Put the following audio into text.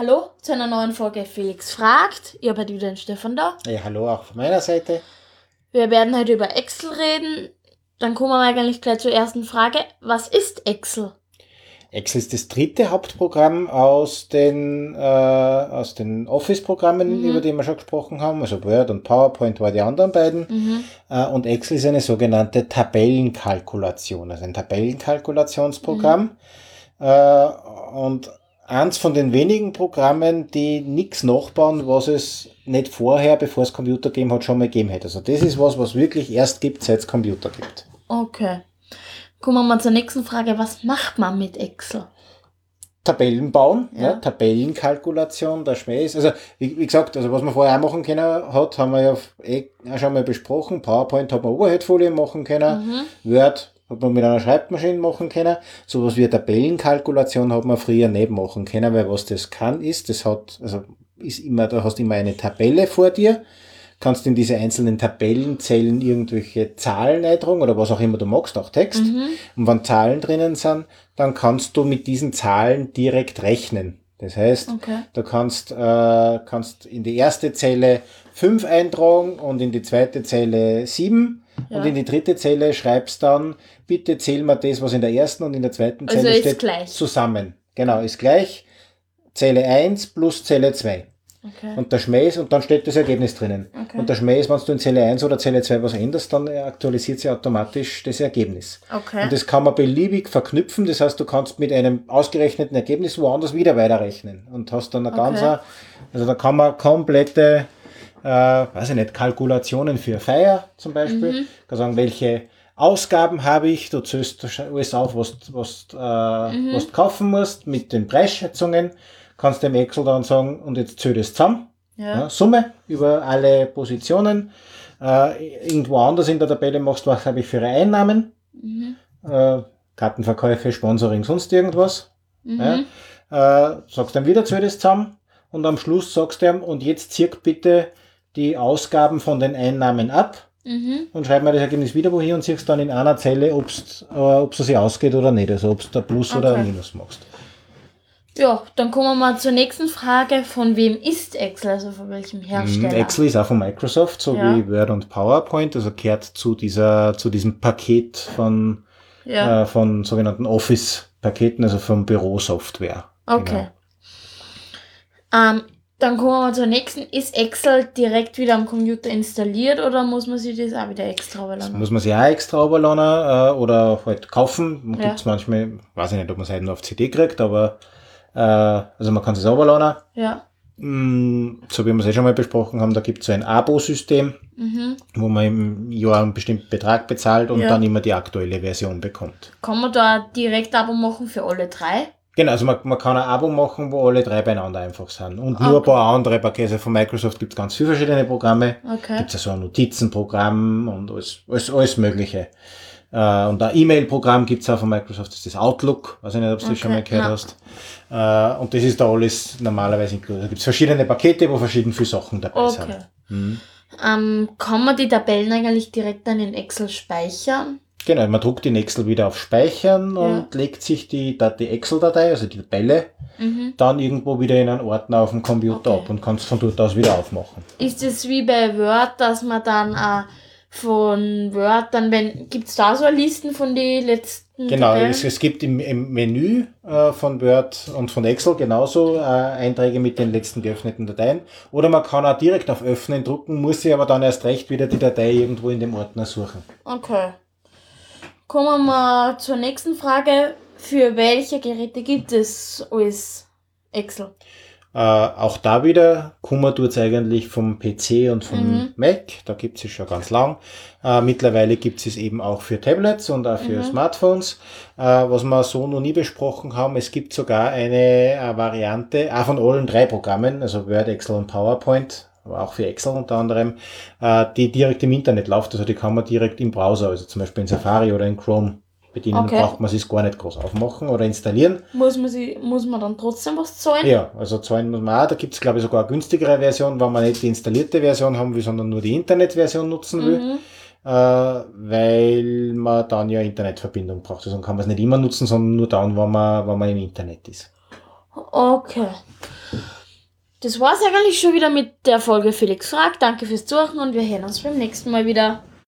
Hallo zu einer neuen Folge Felix fragt. Ihr habt wieder den Stefan da. Ja, hallo auch von meiner Seite. Wir werden heute über Excel reden. Dann kommen wir eigentlich gleich zur ersten Frage. Was ist Excel? Excel ist das dritte Hauptprogramm aus den, äh, aus den Office-Programmen, Mhm. über die wir schon gesprochen haben. Also Word und PowerPoint waren die anderen beiden. Mhm. Äh, und Excel ist eine sogenannte Tabellenkalkulation, also ein Tabellenkalkulationsprogramm. Äh, und eins von den wenigen Programmen, die nichts nachbauen, was es nicht vorher, bevor es Computer gegeben hat, schon mal gegeben hätte. Also das ist was, was wirklich erst gibt, seit es Computer gibt. Okay. Kommen wir mal zur nächsten Frage. Was macht man mit Excel? Tabellen bauen, ja. Ja. Tabellenkalkulation, der Schmäh ist. Also, wie, wie gesagt, also was man vorher auch machen können hat, haben wir ja eh schon mal besprochen. PowerPoint hat man Overhead-Folien machen können. Mhm. Word hat man mit einer Schreibmaschine machen können. Sowas wie eine Tabellenkalkulation hat man früher nicht machen können, weil was das kann ist, das hat, also ist immer, da hast immer eine Tabelle vor dir, kannst in diese einzelnen Tabellenzellen irgendwelche Zahlen eintragen oder was auch immer du magst, auch Text. Mhm. Und wenn Zahlen drinnen sind, dann kannst du mit diesen Zahlen direkt rechnen. Das heißt, Okay. du kannst, äh, kannst in die erste Zelle 5 eintragen und in die zweite Zelle 7 Ja. und in die dritte Zelle schreibst dann, bitte zähl mal das, was in der ersten und in der zweiten Also Zelle ist steht, gleich. zusammen. Genau, ist gleich. Zelle 1 plus Zelle 2. Okay. Und der Schmäh ist, und dann steht das Ergebnis drinnen. Okay. Und der Schmäh ist, wenn du in Zelle 1 oder Zelle 2 was änderst, dann aktualisiert sie automatisch das Ergebnis. Okay. Und das kann man beliebig verknüpfen. Das heißt, du kannst mit einem ausgerechneten Ergebnis woanders wieder weiterrechnen und hast dann eine Okay. ganz, also da kann man komplette, äh, weiß ich nicht, Kalkulationen für Feier zum Beispiel. Mhm. Kann sagen, welche Ausgaben habe ich, du zählst alles auf, was, was, äh, Mhm. was du kaufen musst mit den Preisschätzungen. Kannst dem Excel dann sagen, und jetzt zähl das zusammen. ja. Ja, Summe über alle Positionen. Äh, irgendwo anders in der Tabelle machst du, was habe ich für Einnahmen Mhm. äh, Kartenverkäufe, Sponsoring, sonst irgendwas. Mhm. Ja, äh, sagst dann wieder zu das zusammen und am Schluss sagst du ihm, und jetzt zirk bitte die Ausgaben von den Einnahmen ab Mhm. und schreib mir das Ergebnis wieder wohin und siehst dann in einer Zelle, äh, ob es sich ausgeht oder nicht, also ob du Plus oder Okay. ein Minus machst. Ja, dann kommen wir mal zur nächsten Frage. Von wem ist Excel? Also von welchem Hersteller? Mm, Excel ist auch von Microsoft, so Ja. wie Word und PowerPoint, also gehört zu dieser, zu diesem Paket von, Ja. äh, von sogenannten Office-Paketen, also von Bürosoftware. Okay. Ähm, dann kommen wir zur nächsten. Ist Excel direkt wieder am Computer installiert oder muss man sich das auch wieder extra Das überladen? muss man sich auch extra runterladen äh, oder halt kaufen. Ja. Gibt's manchmal, weiß ich nicht, ob man es halt nur auf CD kriegt, aber äh, also man kann es runterladen. Ja. Mm, So wie wir es eh schon mal besprochen haben, da gibt es so ein Abo-System, Mhm. wo man im Jahr einen bestimmten Betrag bezahlt und Ja. dann immer die aktuelle Version bekommt. Kann man da direkt Abo machen für alle drei? Genau, also man, man kann ein Abo machen, wo alle drei beieinander einfach sind. Und nur ein Okay. paar andere Pakete. Also von Microsoft gibt es ganz viele verschiedene Programme. Okay. Gibt es ja so ein Notizenprogramm und alles, alles, alles Mögliche. Äh, und ein E-Mail-Programm gibt es auch von Microsoft, das ist das Outlook. Weiß ich nicht, ob du das Okay, schon mal gehört hast. Äh, und das ist da alles normalerweise inkludiert. Da gibt es verschiedene Pakete, wo verschieden viele Sachen dabei Okay. sind. Mhm. Ähm, kann man die Tabellen eigentlich direkt dann in Excel speichern? Genau, man druckt den Excel wieder auf Speichern Ja. und legt sich die, die Excel-Datei, also die Tabelle, Mhm. dann irgendwo wieder in einen Ordner auf dem Computer Okay. ab und kannst von dort aus wieder aufmachen. Ist es wie bei Word, dass man dann äh, von Word dann, wenn, gibt's da so Listen von den letzten Genau, es, es gibt im, im Menü äh, von Word und von Excel genauso äh, Einträge mit den letzten geöffneten Dateien. Oder man kann auch direkt auf Öffnen drucken, muss sich aber dann erst recht wieder die Datei irgendwo in dem Ordner suchen. Okay. Kommen wir zur nächsten Frage. Für welche Geräte gibt es alles Excel? Äh, auch da wieder, Kummer tut's eigentlich vom PC und vom Mhm. Mac, da gibt's es schon ganz lang. Äh, mittlerweile gibt's es eben auch für Tablets und auch für Mhm. Smartphones. Äh, was wir so noch nie besprochen haben, es gibt sogar eine äh, Variante, auch von allen drei Programmen, also Word, Excel und PowerPoint, auch für Excel unter anderem, äh, die direkt im Internet läuft, also die kann man direkt im Browser, also zum Beispiel in Safari oder in Chrome bedienen, Okay. braucht man es gar nicht groß aufmachen oder installieren. Muss man, sie, muss man dann trotzdem was zahlen? Ja, also zahlen muss man auch. Da gibt's glaube ich, sogar eine günstigere Version, wenn man nicht die installierte Version haben will, sondern nur die Internetversion nutzen will, Mhm. äh, weil man dann ja Internetverbindung braucht. Also kann man es nicht immer nutzen, sondern nur dann, wenn man, wenn man im Internet ist. Okay. Das war's eigentlich schon wieder mit der Folge Felix fragt. Danke fürs Zuhören und wir hören uns beim nächsten Mal wieder.